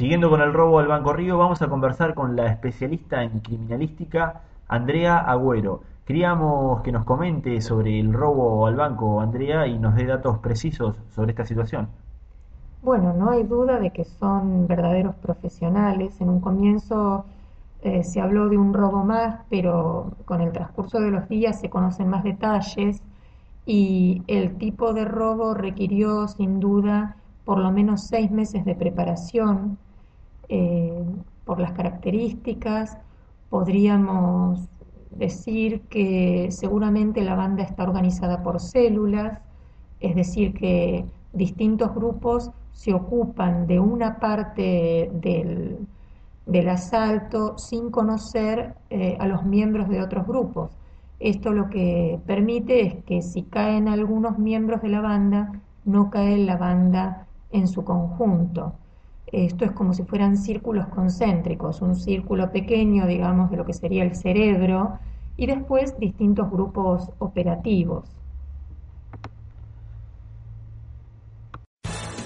Siguiendo con el robo al Banco Río, vamos a conversar con la especialista en criminalística, Andrea Agüero. Queríamos que nos comente sobre el robo al banco, Andrea, y nos dé datos precisos sobre esta situación. Bueno, no hay duda de que son verdaderos profesionales. En un comienzo eh, se habló de un robo más, pero con el transcurso de los días se conocen más detalles y el tipo de robo requirió sin duda por lo menos seis meses de preparación eh, por las características, podríamos decir que seguramente la banda está organizada por células, es decir, que distintos grupos se ocupan de una parte del, asalto sin conocer eh, a los miembros de otros grupos. Esto lo que permite es que si caen algunos miembros de la banda, no cae la banda en su conjunto. Esto es como si fueran círculos concéntricos, un círculo pequeño, digamos, de lo que sería el cerebro, y después distintos grupos operativos.